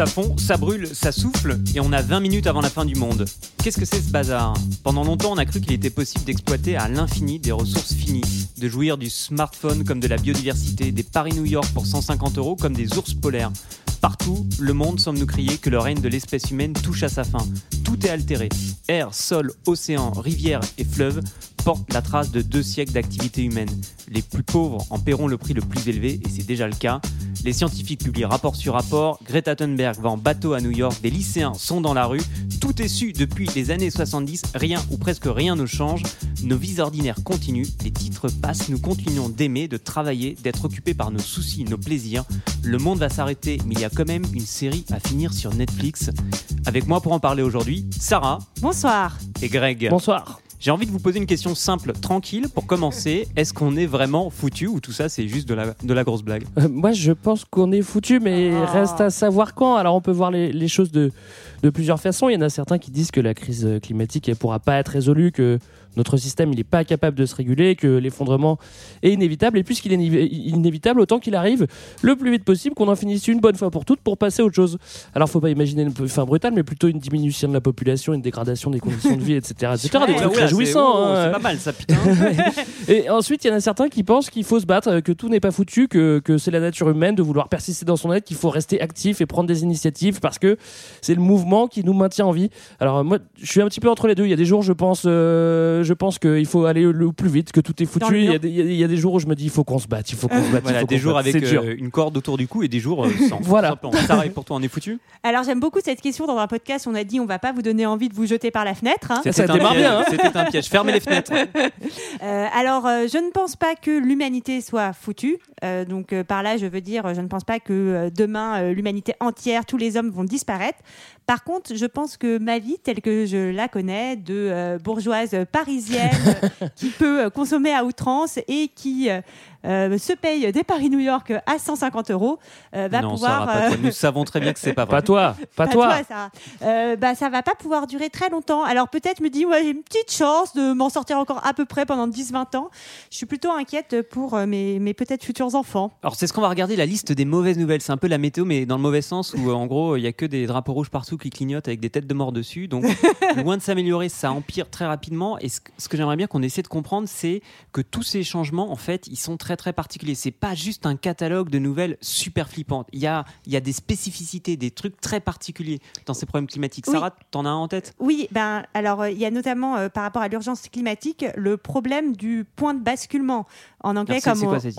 Ça fond, ça brûle, ça souffle, et on a 20 minutes avant la fin du monde. Qu'est-ce que c'est ce bazar? Pendant longtemps, on a cru qu'il était possible d'exploiter à l'infini des ressources finies, de jouir du smartphone comme de la biodiversité, des Paris-New York pour 150 euros comme des ours polaires. Partout, le monde semble nous crier que le règne de l'espèce humaine touche à sa fin. Tout est altéré. Air, sol, océan, rivière et fleuves portent la trace de deux siècles d'activité humaine. Les plus pauvres en paieront le prix le plus élevé, et c'est déjà le cas. Les scientifiques publient rapport sur rapport, Greta Thunberg va en bateau à New York, des lycéens sont dans la rue, tout est su depuis les années 70, rien ou presque rien ne change, nos vies ordinaires continuent, les titres passent, nous continuons d'aimer, de travailler, d'être occupés par nos soucis, nos plaisirs. Le monde va s'arrêter, mais il y a quand même une série à finir sur Netflix. Avec moi pour en parler aujourd'hui, Sarah Bonsoir. et Greg. Bonsoir. J'ai envie de vous poser une question simple, tranquille, pour commencer. Est-ce qu'on est vraiment foutu ou tout ça c'est juste de la, de la grosse blague Euh, moi, je pense qu'on est foutu, mais Ah. reste à savoir quand. Alors, on peut voir les, les choses de, de plusieurs façons. Il y en a certains qui disent que la crise climatique ne pourra pas être résolue, que notre système il n'est pas capable de se réguler, que l'effondrement est inévitable. Et puisqu'il est iné- inévitable, autant qu'il arrive le plus vite possible, qu'on en finisse une bonne fois pour toutes pour passer à autre chose. Alors, faut pas imaginer une fin brutale, mais plutôt une diminution de la population, une dégradation des conditions de vie, etc. etc. des Ouais, trucs ouais, réjouissants. c'est- oh, hein. C'est pas mal ça, putain. Et ensuite, il y en a certains qui pensent qu'il faut se battre, que tout n'est pas foutu, que, que c'est la nature humaine de vouloir persister dans son être, qu'il faut rester actif et prendre des initiatives parce que c'est le mouvement qui nous maintient en vie. Alors moi, je suis un petit peu entre les deux. Il y a des jours, je pense, euh, je pense qu'il faut aller le plus vite, que tout est foutu. Il y, a des, il y a- il y a des jours où je me dis, il faut qu'on se batte, il faut qu'on se batte. il Voilà, faut des jours batte. avec euh, une corde autour du cou et des jours euh, sans. Voilà. Sarah, et pour toi, on est foutu? Alors j'aime beaucoup cette question dans un podcast. On a dit on va pas vous donner envie de vous jeter par la fenêtre. hein. Ça C'était un démarre piège, bien, hein. C'était un piège. Fermez les fenêtres. Euh, alors euh, je ne pense pas que l'humanité soit foutue. Euh, donc euh, par là je veux dire je ne pense pas que euh, demain euh, l'humanité entière, tous les hommes vont disparaître. Par contre je pense que ma vie telle que je la connais de euh, bourgeoise parisienne qui peut euh, consommer à outrance et qui euh, se paye des Paris-New York à 150 euros euh, va non, pouvoir Sarah, pas euh, toi. Nous savons très bien que c'est pas vrai. Pas toi, pas, Pas toi. ça. Euh, bah, ça va pas pouvoir durer très longtemps. Alors peut-être je me dis, ouais, j'ai une petite chance de m'en sortir encore à peu près pendant 10-20 ans. Je suis plutôt inquiète pour euh, mes, mes peut-être futurs enfants. Alors c'est ce qu'on va regarder la liste des mauvaises nouvelles. C'est un peu la météo, mais dans le mauvais sens où euh, en gros il y a que des drapeaux rouges partout qui clignotent avec des têtes de mort dessus. Donc loin de s'améliorer, ça empire très rapidement. Et ce, que- ce que j'aimerais bien qu'on essaie de comprendre, c'est que tous ces changements, en fait, ils sont très très particuliers. C'est pas juste un catalogue de nouvelles super flippantes. Il y a, il y a des spécificités, des trucs très particuliers dans ces problèmes climatiques. Oui. Sarah, t'en as un en tête? Oui, ben alors euh, il y a notamment euh, par rapport à l'urgence climatique le problème du point de basculement. En anglais, c'est- comme on, quoi cette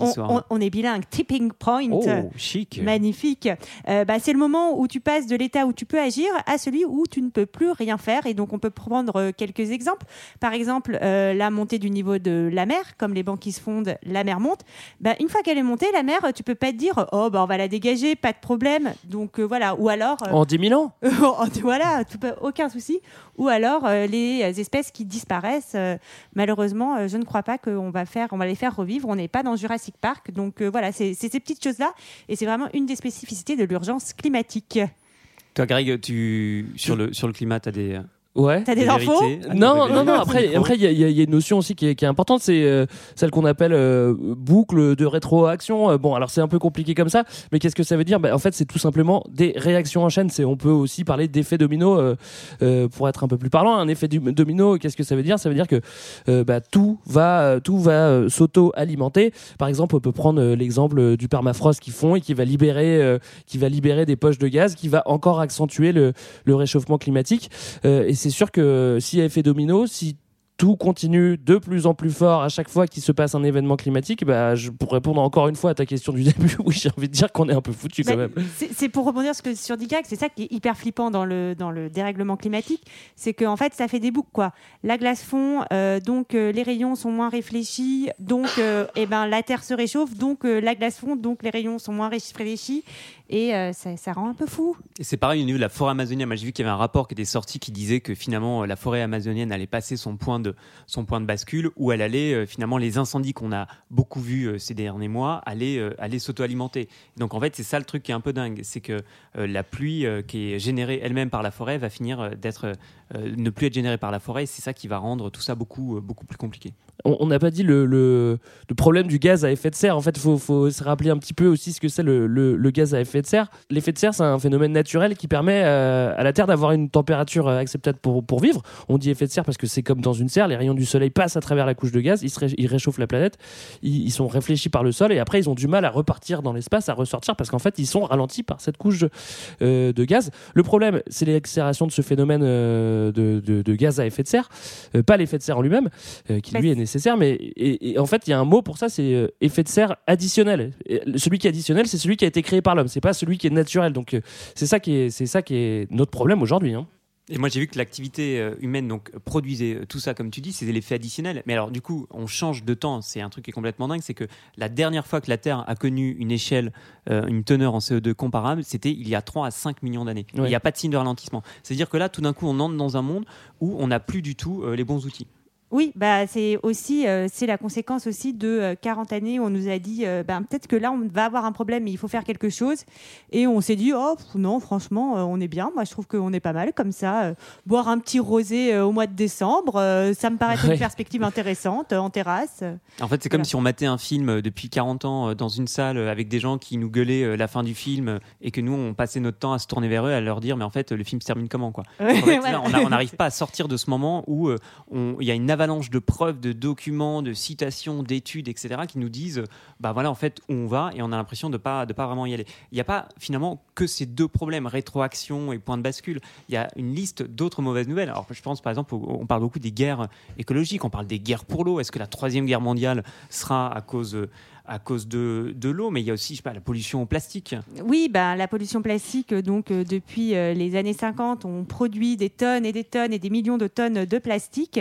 on- est bilingue, tipping point. Oh, euh, chic. Magnifique. Euh, bah, c'est le moment où tu passes de l'état où tu peux agir à celui où tu ne peux plus rien faire. Et donc, on peut prendre euh, quelques exemples. Par exemple, euh, la montée du niveau de la mer, comme les bancs qui se fondent, la mer monte. Bah, une fois qu'elle est montée, la mer, tu peux pas te dire, oh, bah, on va la dégager, pas de problème. Donc, euh, voilà. Ou alors, euh, En 10 000 ans voilà, tout aucun souci. Ou alors, les espèces qui disparaissent, malheureusement, je ne crois pas qu'on va, faire, on va les faire revivre. On n'est pas dans Jurassic Park. Donc, voilà, c'est c'est ces petites choses-là. Et c'est vraiment une des spécificités de l'urgence climatique. Toi, Greg, tu sur le sur le climat, t'as des Ouais. T'as des, infos Non, bah, non, non. bah, Après, après, il y, a- il y a- il y a une notion aussi qui est, qui est importante, c'est euh, celle qu'on appelle euh, boucle de rétroaction. Euh, bon, alors c'est un peu compliqué comme ça, mais qu'est-ce que ça veut dire? Ben, En fait, c'est tout simplement des réactions en chaîne. C'est, on peut aussi parler d'effet domino euh, euh, pour être un peu plus parlant. Un effet du- domino, qu'est-ce que ça veut dire? Ça veut dire que euh, bah, tout va, tout va euh, s'auto-alimenter. Par exemple, on peut prendre euh, l'exemple du permafrost qui fond et qui va libérer, euh, qui va libérer des poches de gaz, qui va encore accentuer le, le réchauffement climatique. Euh, et c'est sûr que s'il y a effet domino, si tout continue de plus en plus fort à chaque fois qu'il se passe un événement climatique, bah, je, pour répondre encore une fois à ta question du début, oui, j'ai envie de dire qu'on est un peu foutu quand Bah, même. c'est pour rebondir ce que, sur Digac, c'est ça qui est hyper flippant dans le, dans le dérèglement climatique, c'est qu'en fait ça fait des boucles quoi. La glace fond, euh, donc euh, les rayons sont moins réfléchis, donc euh, eh ben, la Terre se réchauffe, donc la glace fond, donc les rayons sont moins réfléchis, et euh, ça, ça rend un peu fou. Et c'est pareil au niveau de la forêt amazonienne. Moi, j'ai vu qu'il y avait un rapport qui était sorti qui disait que finalement, euh, la forêt amazonienne allait passer son point de, son point de bascule, où elle allait, euh, finalement, les incendies qu'on a beaucoup vus euh, ces derniers mois allaient, euh, allaient s'auto-alimenter. Donc, en fait, c'est ça le truc qui est un peu dingue. C'est que euh, la pluie euh, qui est générée elle-même par la forêt va finir d'être, euh, ne plus être générée par la forêt. Et c'est ça qui va rendre tout ça beaucoup, euh, beaucoup plus compliqué. on on n'a pas dit le, le- le problème du gaz à effet de serre. En fait, il faut, faut se rappeler un petit peu aussi ce que c'est le, le- le gaz à effet de serre. L'effet de serre, c'est un phénomène naturel qui permet euh, à la Terre d'avoir une température euh, acceptable pour, pour vivre. On dit effet de serre parce que c'est comme dans une serre, les rayons du soleil passent à travers la couche de gaz, ils, se ré- ils réchauffent la planète, ils, ils sont réfléchis par le sol et après ils ont du mal à repartir dans l'espace, à ressortir parce qu'en fait ils sont ralentis par cette couche euh, de gaz. Le problème, c'est l'accélération de ce phénomène euh, de, de- de gaz à effet de serre, pas l'effet de serre en lui-même, qui Bah, lui est c'est- nécessaire, mais et, et en fait il y a un mot pour ça, c'est effet de serre additionnel. Et celui qui est additionnel, c'est celui qui a été créé par l'homme, c'est pas celui qui est naturel. Donc euh, c'est ça qui est, c'est ça qui est notre problème aujourd'hui. hein. Et moi, j'ai vu que l'activité euh, humaine donc produisait euh, tout ça, comme tu dis, c'est l'effet additionnel. Mais alors, du coup, on change de temps. C'est un truc qui est complètement dingue. C'est que la dernière fois que la Terre a connu une échelle, euh, une teneur en CO2 comparable, c'était il y a 3 à 5 millions d'années. Ouais. Il n'y a pas de signe de ralentissement. C'est-à-dire que là, tout d'un coup, on entre dans un monde où on n'a plus du tout euh, les bons outils. Oui, bah, c'est aussi euh, c'est la conséquence aussi de euh, 40 années où on nous a dit euh, ben, peut-être que là on va avoir un problème mais il faut faire quelque chose et on s'est dit oh pff, non franchement euh, on est bien moi je trouve qu'on est pas mal comme ça boire un petit rosé au mois de décembre ça me paraît Ouais. une perspective intéressante en terrasse. En fait, c'est comme si on matait un film depuis 40 ans dans une salle avec des gens qui nous gueulaient la fin du film et que nous, on passait notre temps à se tourner vers eux, à leur dire, mais en fait, le film se termine comment quoi? En fait, Voilà. là, on n'arrive pas à sortir de ce moment où il y a une avalanche de preuves, de documents, de citations, d'études, etc., qui nous disent, bah voilà, en fait, où on va, et on a l'impression de pas de pas vraiment y aller. Il n'y a pas finalement que ces deux problèmes, rétroaction et point de bascule. Il y a une liste d'autres mauvaises nouvelles. Alors, je pense par exemple, on parle beaucoup des guerres écologiques, on parle des guerres pour l'eau. Est-ce que la troisième guerre mondiale sera à cause à cause de, de l'eau, mais il y a aussi je sais pas, la pollution au plastique. Oui, ben, la pollution plastique, donc euh, depuis euh, les années 50, on produit des tonnes et des tonnes et des millions de tonnes de plastique,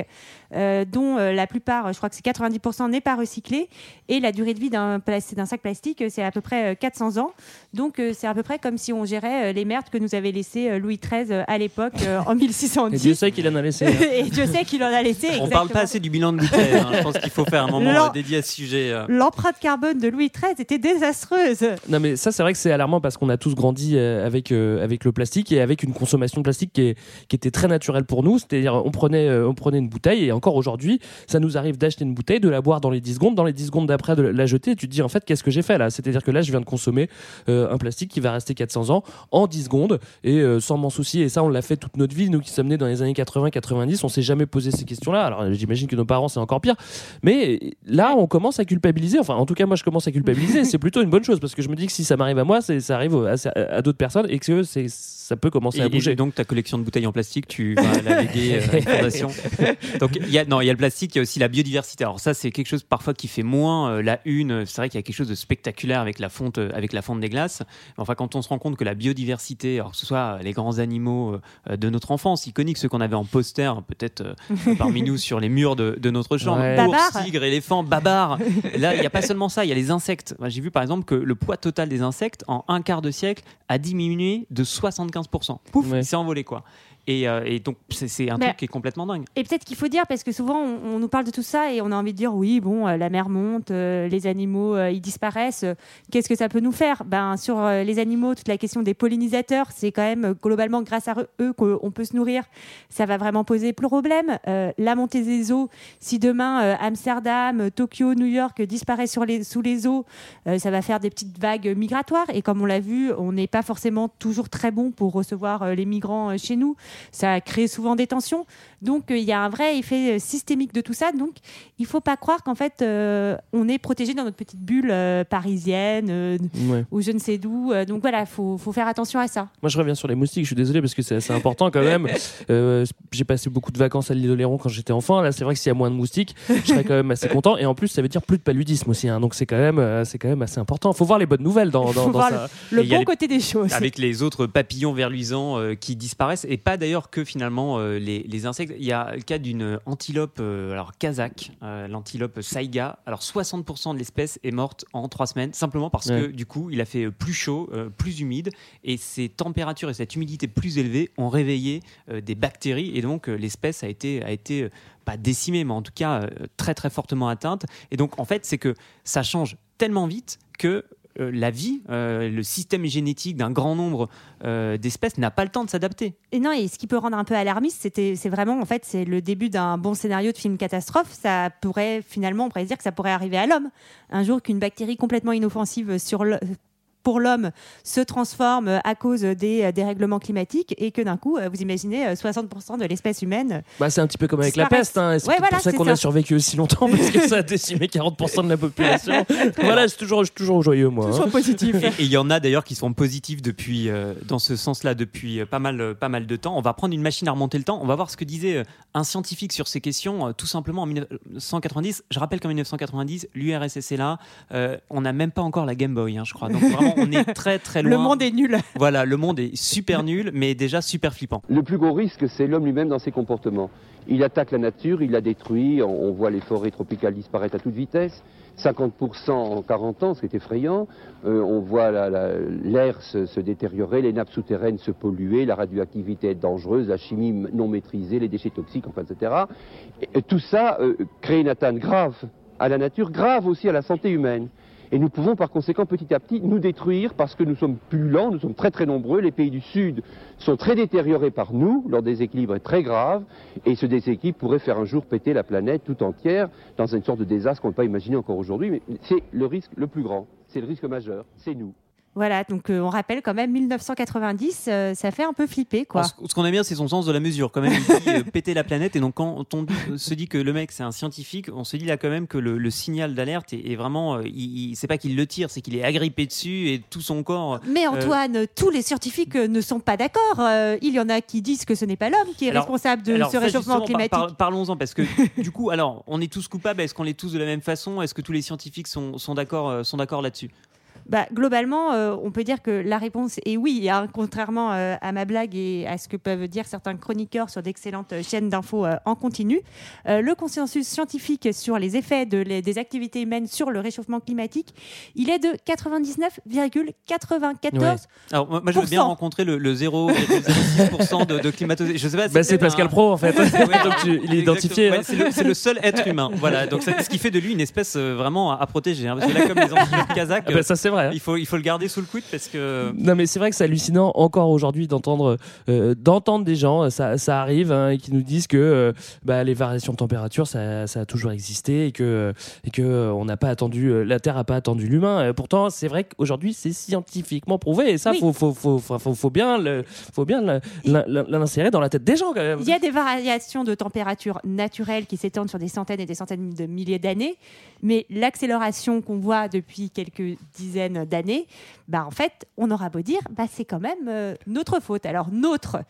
euh, dont euh, la plupart, je crois que c'est 90%, n'est pas recyclé. Et la durée de vie d'un sac plastique, c'est à peu près euh, 400 ans. Donc euh, c'est à peu près comme si on gérait euh, les merdes que nous avait laissées euh, Louis XIII euh, à l'époque, euh, en Et Dieu 1610. sait qu'il en a laissé. hein. Et Dieu sait qu'il en a laissé. On parle exactement. pas assez du bilan de Louis XIII. hein. Je pense qu'il faut faire un moment euh, dédié à ce sujet. euh. L'empreinte carbone de Louis XIII était désastreuse. Non mais ça c'est vrai que c'est alarmant parce qu'on a tous grandi euh, avec euh, avec le plastique et avec une consommation de plastique qui, est- qui était très naturelle pour nous, c'est-à-dire on prenait euh, on prenait une bouteille et encore aujourd'hui, ça nous arrive d'acheter une bouteille, de la boire dans les 10 secondes, dans les 10 secondes d'après de la jeter et tu te dis en fait qu'est-ce que j'ai fait là? C'est-à-dire que là je viens de consommer un plastique qui va rester 400 ans en 10 secondes et sans m'en soucier et ça on l'a fait toute notre vie nous qui sommes nés dans les années 80 90, on s'est jamais posé ces questions-là. Alors j'imagine que nos parents c'est encore pire. Mais là on commence à culpabiliser, enfin en tout cas moi je commence à culpabiliser, c'est plutôt une bonne chose parce que je me dis que si ça m'arrive à moi, c'est- ça arrive à, à d'autres personnes et que c'est ça peut commencer Et, à et bouger. donc ta collection de bouteilles en plastique, tu vas la léguer euh, à une fondation. Donc il y a non, il y a le plastique, il y a aussi la biodiversité. Alors ça c'est quelque chose parfois qui fait moins euh, la une. C'est vrai qu'il y a quelque chose de spectaculaire avec la fonte, euh, avec la fonte des glaces. Mais enfin quand on se rend compte que la biodiversité, alors que ce soit les grands animaux euh, de notre enfance, iconiques, ceux qu'on avait en poster, peut-être euh, parmi nous sur les murs de, de notre chambre, Ouais. ours, tigre, éléphant, babar. Là il n'y a pas seulement ça, il y a les insectes. J'ai vu par exemple que le poids total des insectes en un quart de siècle a diminué de 75%. Pouf, Ouais. il s'est envolé quoi. Et, euh, et donc c'est- un truc qui est complètement dingue. Et peut-être qu'il faut dire, parce que souvent on, on nous parle de tout ça et on a envie de dire oui, bon, euh, la mer monte, euh, les animaux ils disparaissent, qu'est-ce que ça peut nous faire? Ben, Sur les animaux, toute la question des pollinisateurs, c'est quand même globalement grâce à eux qu'on peut se nourrir. Ça va vraiment poser problème. La montée des eaux, si demain Amsterdam, Tokyo, New York disparaissent sur les, sous les eaux, ça va faire des petites vagues migratoires. Et comme on l'a vu, on n'est pas forcément toujours très bon pour recevoir les migrants chez nous. Ça crée souvent des tensions. Donc euh, il y a un vrai effet euh, systémique de tout ça. Donc il faut pas croire qu'en fait euh, on est protégé dans notre petite bulle euh, parisienne euh, Ouais. ou je ne sais d'où. Euh, donc voilà, faut, faut faire attention à ça. Moi, je reviens sur les moustiques. Je suis désolé parce que c'est assez important quand même. Euh, j'ai passé beaucoup de vacances à l'île d'Oléron quand j'étais enfant. Là, c'est vrai que s'il y a moins de moustiques, je serais quand même assez content. Et en plus, ça veut dire plus de paludisme aussi. hein. Donc, c'est quand même, euh, c'est quand même assez important. Faut voir les bonnes nouvelles dans, dans, Faut dans voir ça. Le bon les- côté des choses. Avec les autres papillons verluisants euh, qui disparaissent et pas d'ailleurs que finalement euh, les, les insectes. Il y a le cas d'une antilope, euh, alors kazakh, euh, l'antilope saiga. Alors 60% de l'espèce est morte en trois semaines, simplement parce Ouais. que du coup, il a fait plus chaud, plus humide, et ces températures et cette humidité plus élevée ont réveillé des bactéries, et donc l'espèce a été, a été pas décimée, mais en tout cas très très fortement atteinte. Et donc en fait, c'est que ça change tellement vite que la vie, euh, le système génétique d'un grand nombre euh, d'espèces n'a pas le temps de s'adapter. Et non, et ce qui peut rendre un peu alarmiste, c'est vraiment, en fait, c'est le début d'un bon scénario de film catastrophe. Ça pourrait, finalement, on pourrait dire que ça pourrait arriver à l'homme. Un jour qu'une bactérie complètement inoffensive sur le- pour l'homme se transforme à cause des euh, dérèglements climatiques et que d'un coup, euh, vous imaginez, euh, 60% de l'espèce humaine. Bah, c'est un petit peu comme avec la peste. Hein. C'est Ouais, peut-être voilà, pour ça qu'on a survécu aussi longtemps? Parce que ça a décimé 40% de la population. voilà, c'est toujours, je suis toujours joyeux moi. hein. positif. Et et il y en a d'ailleurs qui sont positifs depuis, euh, dans ce sens-là depuis euh, pas mal, euh, pas mal de temps. On va prendre une machine à remonter le temps. On va voir ce que disait euh, un scientifique sur ces questions, euh, tout simplement en 1990. Je rappelle qu'en 1990, l'URSS est là. Euh, on n'a même pas encore la Game Boy, hein, je crois. Donc vraiment, on est très très loin. Le monde est nul. Voilà, le monde est super nul, mais déjà super flippant. Le plus gros risque, c'est l'homme lui-même dans ses comportements. Il attaque la nature, il la détruit, on, voit les forêts tropicales disparaître à toute vitesse, 50% en 40 ans, c'est effrayant, Euh, on voit la- la- l'air se, se détériorer, les nappes souterraines se polluer, la radioactivité être dangereuse, la chimie non maîtrisée, les déchets toxiques, enfin, etc. Et, et tout ça euh, crée une atteinte grave à la nature, grave aussi à la santé humaine. Et nous pouvons par conséquent petit à petit nous détruire parce que nous sommes plus lents, nous sommes très très nombreux. Les pays du Sud sont très détériorés par nous, leur déséquilibre est très grave, et ce déséquilibre pourrait faire un jour péter la planète tout entière dans une sorte de désastre qu'on ne peut pas imaginer encore aujourd'hui. Mais c'est le risque le plus grand, c'est le risque majeur, c'est nous. Voilà, donc euh, on rappelle quand même 1990, euh, ça fait un peu flipper, quoi. Alors, ce qu'on aime bien, c'est son sens de la mesure. Quand même, il dit euh, péter la planète. Et donc, quand on se dit que le mec, c'est un scientifique, on se dit là quand même que le, le signal d'alerte est, est vraiment. il, il- c'est pas qu'il le tire, c'est qu'il est agrippé dessus et tout son corps. Mais Antoine, tous les scientifiques ne sont pas d'accord. Il y en a qui disent que ce n'est pas l'homme qui est Alors- responsable de ce réchauffement par- climatique. par- Parlons-en parce que du coup, alors, on est tous coupables. Est-ce qu'on est tous de la même façon Est-ce que tous les scientifiques sont, sont d'accord, sont d'accord là-dessus? Bah, globalement, euh, on peut dire que la réponse est oui, hein, contrairement euh, à ma blague et à ce que peuvent dire certains chroniqueurs sur d'excellentes chaînes d'infos euh, en continu. Euh, le consensus scientifique sur les effets de les- des activités humaines sur le réchauffement climatique, il est de 99,94. Alors, moi, moi, je veux bien rencontrer le, le 0,06% de, de climato Je sais pas. Bah, c'est Pascal un- Pro en fait. Ouais, Donc, tu- il est identifié. Ouais, hein. c'est le, c'est le seul être humain. Voilà. Donc, c'est- ce qui fait de lui une espèce euh, vraiment à, à protéger. hein, parce que là, comme les antilopes kazakhs, Ah bah, ça c'est vrai. hein. il, faut, il faut le garder sous le coude parce que. Non mais c'est vrai que c'est hallucinant encore aujourd'hui d'entendre euh, d'entendre des gens, ça, ça arrive, hein, qui nous disent que euh, bah, les variations de température ça, ça a toujours existé et que et que euh, on n'a pas attendu euh, la Terre a pas attendu l'humain. Euh, pourtant c'est vrai qu'aujourd'hui c'est scientifiquement prouvé et ça Oui. faut, faut, faut, faut, faut- bien le, faut bien l'insérer dans la tête des gens quand même. Il y a des variations de température naturelles qui s'étendent sur des centaines et des centaines de milliers d'années, mais l'accélération qu'on voit depuis quelques dizaines d'années, bah en fait, on aura beau dire, bah c'est quand même euh, notre faute. Alors notre,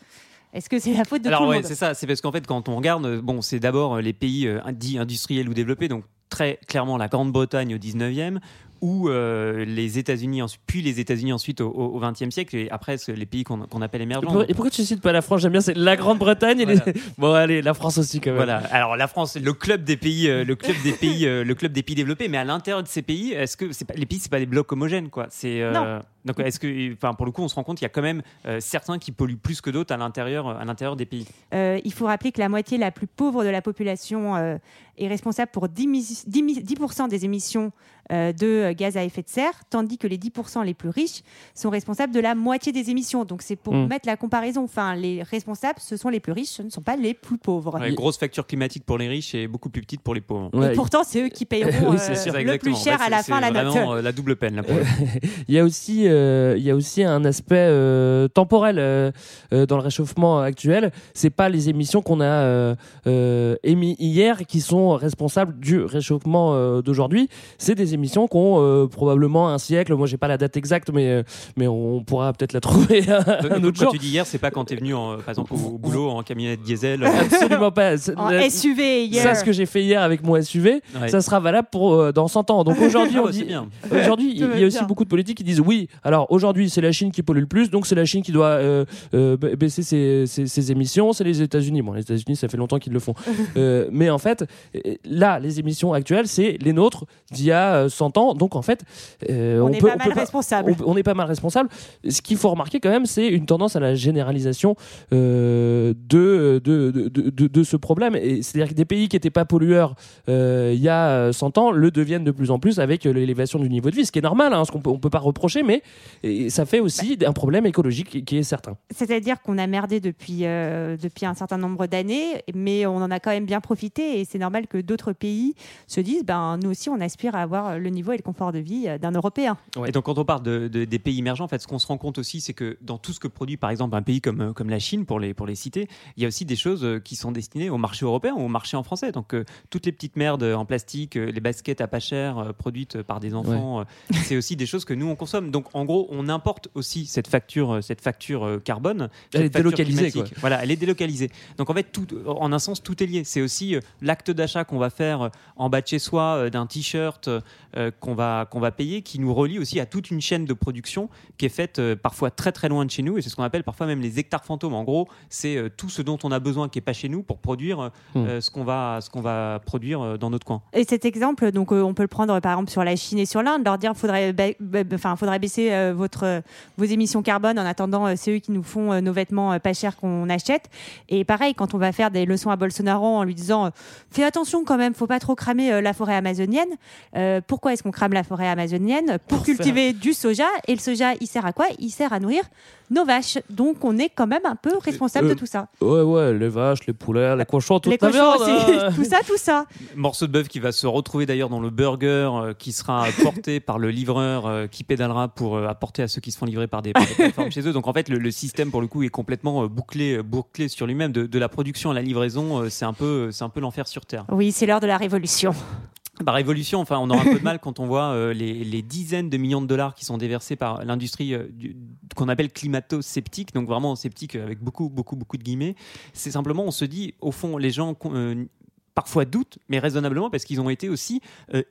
est-ce que c'est la faute de Alors tout le ouais, monde? c'est ça. C'est parce qu'en fait, quand on regarde, euh, bon, c'est d'abord euh, les pays euh, dits industriels ou développés, donc très clairement la Grande-Bretagne au 19e, ou euh, les États-Unis, ensuite- puis les États-Unis ensuite au, 20e siècle, et après les pays qu'on qu'on appelle émergents. et pourquoi tu cites pas la France? J'aime bien, c'est la Grande-Bretagne. et les- Voilà. Bon, allez, la France aussi quand même. Voilà. Alors la France, le club des pays, euh, le club des pays, euh, le club des pays développés. Mais à l'intérieur de ces pays, est-ce que pas les pays, c'est pas des blocs homogènes, quoi? C'est Non. Donc est-ce que, pour le coup, on se rend compte qu'il y a quand même euh, certains qui polluent plus que d'autres à l'intérieur, des pays. Euh, il faut rappeler que la moitié la plus pauvre de la population euh, est responsable pour 10, mi- 10 mi- 10% des émissions de gaz à effet de serre, tandis que les 10% les plus riches sont responsables de la moitié des émissions. Donc c'est pour Mm. mettre la comparaison. Enfin, les responsables, ce sont les plus riches, ce ne sont pas les plus pauvres. Ouais, grosse facture climatique pour les riches et beaucoup plus petite pour les pauvres. Ouais, Et pourtant, c'est eux qui payeront Oui, euh, sûr. le plus cher à la fin la note. euh, la double peine là. Il y a aussi, euh, il y a aussi un aspect euh, temporel euh, euh, dans le réchauffement actuel. C'est pas les émissions qu'on a euh, euh, émis hier qui sont responsables du réchauffement euh, d'aujourd'hui. C'est des émissions qui ont euh, probablement un siècle. Moi, j'ai pas la date exacte, mais euh, mais on pourra peut-être la trouver un, autre quand jour. tu dis hier, c'est pas quand t'es venu, en- par exemple, au, au boulot en camionnette diesel. Absolument pas. En la- SUV hier. Ça, ce que j'ai fait hier avec mon SUV, Ouais. ça sera valable pour euh, dans 100 ans. Donc aujourd'hui, Ah on bah, dit, c'est bien. Aujourd'hui, il y a aussi bien. beaucoup de politiques qui disent oui, alors aujourd'hui c'est la Chine qui pollue le plus, donc c'est la Chine qui doit euh, euh, ba- baisser ses, ses- ses émissions, c'est les États-Unis. Bon, les États-Unis ça fait longtemps qu'ils le font, Euh, mais en fait euh, là les émissions actuelles c'est les nôtres d'il y a euh, 100 ans, donc en fait euh, on, est peut, pas mal responsable. on, on est pas mal responsable. Ce qu'il faut remarquer quand même, c'est une tendance à la généralisation euh, de, de, de, de, de ce problème. C'est-à-dire que des pays qui n'étaient pas pollueurs euh, il y a euh, 100 ans le deviennent de plus en plus avec l'élévation du niveau de vie, ce qui est normal, hein, ce qu'on peut, on peut pas reprocher, mais et ça fait aussi un problème écologique qui- est certain. C'est-à-dire qu'on a merdé depuis, depuis un certain nombre d'années, mais on en a quand même bien profité et c'est normal que d'autres pays se disent ben, nous aussi, on aspire à avoir le niveau et le confort de vie euh, d'un Européen. Et donc, quand on parle de, de- des pays émergents, en fait, ce qu'on se rend compte aussi, c'est que dans tout ce que produit, par exemple, un pays comme, euh, comme la Chine, pour les, pour les citer, il y a aussi des choses euh, qui sont destinées au marché européen ou au marché en français. Donc, euh, toutes les petites merdes en plastique, euh, les baskets à pas cher euh, produites par des enfants, euh, c'est aussi des choses que nous, on consomme. Donc, en gros, on importe aussi cette facture, euh, cette facture euh, carbone. Elle cette est délocalisée. Voilà, elle est délocalisée. Donc, en fait, tout, en un sens, tout est lié. C'est aussi euh, l'acte d'achat qu'on va faire euh, en bas de chez soi euh, d'un t-shirt euh, qu'on va, qu'on va payer qui nous relie aussi à toute une chaîne de production qui est faite euh, parfois très très loin de chez nous et c'est ce qu'on appelle parfois même les hectares fantômes. En gros, c'est euh, tout ce dont on a besoin qui est pas chez nous pour produire euh, Hmm. ce qu'on va, ce qu'on va produire euh, dans notre coin. Et cet exemple, donc, euh, on peut le prendre par exemple sur la Chine et sur l'Inde, leur dire faudrait, ba- ba- enfin, faudrait baisser euh, votre, vos émissions carbone en attendant, euh, c'est eux qui nous font euh, nos vêtements euh, pas chers qu'on achète. Et pareil, quand on va faire des leçons à Bolsonaro en lui disant euh, fais attention quand même, faut pas trop cramer euh, la forêt amazonienne. Euh, pourquoi est-ce qu'on crame la forêt amazonienne Pour, Pour cultiver du soja. Et le soja, il sert à quoi Il sert à nourrir nos vaches. Donc on est quand même un peu responsable Euh, de tout ça. Ouais, ouais, les vaches, les poulets, les cochons, toute Les la cochons viande. aussi, hein. tout ça, tout ça. Morceau de bœuf qui va se retrouver d'ailleurs dans le burger euh, qui sera porté par le livreur euh, qui pédalera pour euh, apporter à ceux qui se font livrer par des, par des plateformes chez eux. Donc en fait, le, le système pour le coup est complètement euh, bouclé, bouclé sur lui-même. De, de la production à la livraison, euh, c'est un peu, c'est un peu l'enfer sur terre. Oui, c'est l'heure de la révolution. Par révolution, enfin, on aura un peu de mal quand on voit euh, les, dizaines de millions de dollars qui sont déversés par l'industrie euh, qu'on appelle climato-sceptique, donc vraiment sceptique avec beaucoup, beaucoup, beaucoup de guillemets. C'est simplement, on se dit, au fond, les gens euh, parfois doutent, mais raisonnablement, parce qu'ils ont été aussi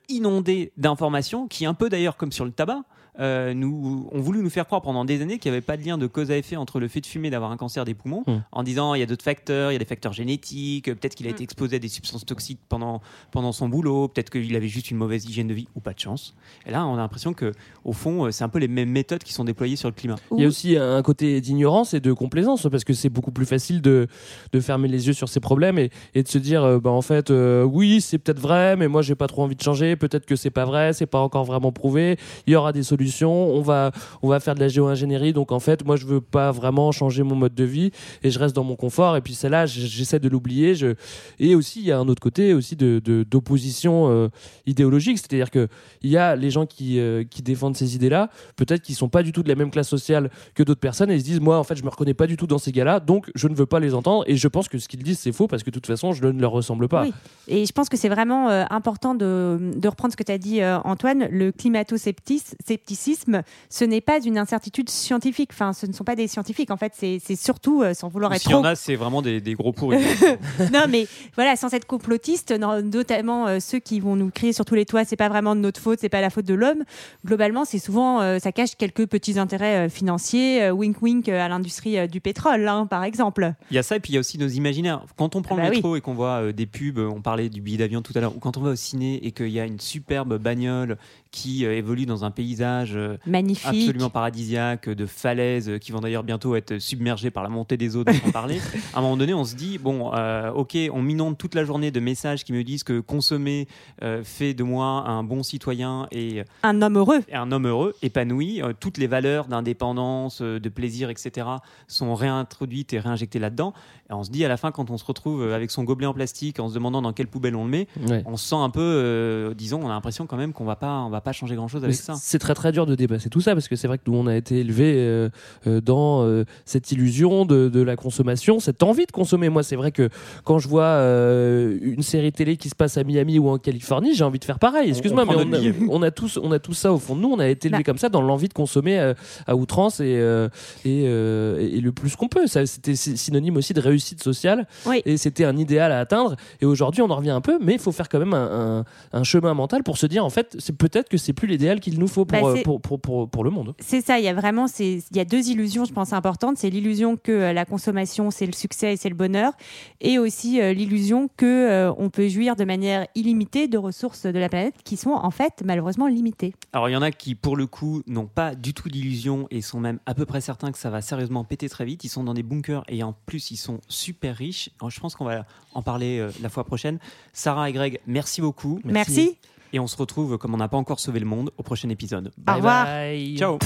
inondés d'informations qui, un peu d'ailleurs comme sur le tabac, euh, nous, ont voulu nous faire croire pendant des années qu'il n'y avait pas de lien de cause à effet entre le fait de fumer et d'avoir un cancer des poumons, Mm. en disant il y a d'autres facteurs, il y a des facteurs génétiques, peut-être qu'il a été exposé à des substances toxiques pendant, pendant son boulot, peut-être qu'il avait juste une mauvaise hygiène de vie ou pas de chance. Et là, on a l'impression que au fond, euh, c'est un peu les mêmes méthodes qui sont déployées sur le climat. Il y a aussi un côté d'ignorance et de complaisance parce que c'est beaucoup plus facile de, de fermer les yeux sur ces problèmes et, et de se dire euh, bah, en fait euh, oui c'est peut-être vrai mais moi j'ai pas trop envie de changer peut-être que c'est pas vrai c'est pas encore vraiment prouvé il y aura des solutions on va on va faire de la géo-ingénierie. Donc en fait moi je veux pas vraiment changer mon mode de vie et je reste dans mon confort. Et puis celle-là j'essaie de l'oublier. Et aussi il y a un autre côté aussi de de- d'opposition euh, idéologique. C'est-à-dire que il y a les gens qui euh, qui défendent ces idées-là. Peut-être qu'ils sont pas du tout de la même classe sociale que d'autres personnes et ils se disent moi en fait je me reconnais pas du tout dans ces gars-là. Donc je ne veux pas les entendre. Et je pense que ce qu'ils disent c'est faux parce que de toute façon je ne leur ressemble pas. Et je pense que c'est vraiment euh, important de, reprendre ce que tu as dit, Antoine. Le climato-scepticisme, ce n'est pas une incertitude scientifique. Enfin, ce ne sont pas des scientifiques. En fait, c'est surtout, euh, sans vouloir être S'il y en a, c'est vraiment des, des gros pourris. non, mais voilà, sans être complotiste, no- notamment euh, ceux qui vont nous crier sur tous les toits, c'est pas vraiment de notre faute, c'est pas la faute de l'homme. Globalement, c'est souvent, euh, ça cache quelques petits intérêts euh, financiers, wink wink à l'industrie du pétrole, hein, par exemple. Il y a ça, et puis il y a aussi nos imaginaires. Quand on prend Ah bah le métro et qu'on voit des pubs, on parlait du billet d'avion tout à l'heure, ou quand on va au ciné et qu'il y a une superbe bagnole qui euh, évolue dans un paysage euh, Magnifique. absolument paradisiaque, de falaises euh, qui vont d'ailleurs bientôt être submergées par la montée des eaux dont on parlait. à un moment donné, on se dit bon, euh, ok, on m'inonde toute la journée de messages qui me disent que consommer euh, fait de moi un bon citoyen et Un homme heureux. et un homme heureux, épanoui. Euh, toutes les valeurs d'indépendance, euh, de plaisir, etc. sont réintroduites et réinjectées là-dedans. Et on se dit à la fin, quand on se retrouve avec son gobelet en plastique, en se demandant dans quelle poubelle on le met, Ouais. on se sent un peu, euh, disons, on a l'impression quand même qu'on va pas, on va pas changer grand-chose avec Mais ça. C'est très très dur de dépasser tout ça parce que c'est vrai que nous on a été élevés euh, euh, dans euh, cette illusion de, de la consommation, cette envie de consommer. Moi c'est vrai que quand je vois euh, une série télé qui se passe à Miami ou en Californie, j'ai envie de faire pareil. Excuse-moi, mais on a, on a tous on a tous ça au fond de nous. On a été élevés Bah. comme ça dans l'envie de consommer à outrance et euh, et, euh, le plus qu'on peut. C'était sy- synonyme aussi de réussite sociale Oui. et c'était un idéal à atteindre. Et aujourd'hui on en revient un peu, mais il faut faire quand même un, un- un chemin mental pour se dire en fait c'est peut-être que c'est plus l'idéal qu'il nous faut pour, Bah, euh, pour, pour, pour, pour le monde. C'est ça, il y a vraiment c'est- il y a deux illusions, je pense, importantes. C'est l'illusion que euh, la consommation, c'est le succès et c'est le bonheur, et aussi euh, l'illusion que euh, on peut jouir de manière illimitée de ressources de la planète qui sont en fait malheureusement limitées. Alors il y en a qui, pour le coup, n'ont pas du tout d'illusion et sont même à peu près certains que ça va sérieusement péter très vite. Ils sont dans des bunkers et en plus ils sont super riches. Alors, je pense qu'on va en parler euh, la fois prochaine. Sarah et Greg, merci beaucoup. Merci. Et on se retrouve, comme on n'a pas encore sauvé le monde, au prochain épisode. Au revoir. bye. Ciao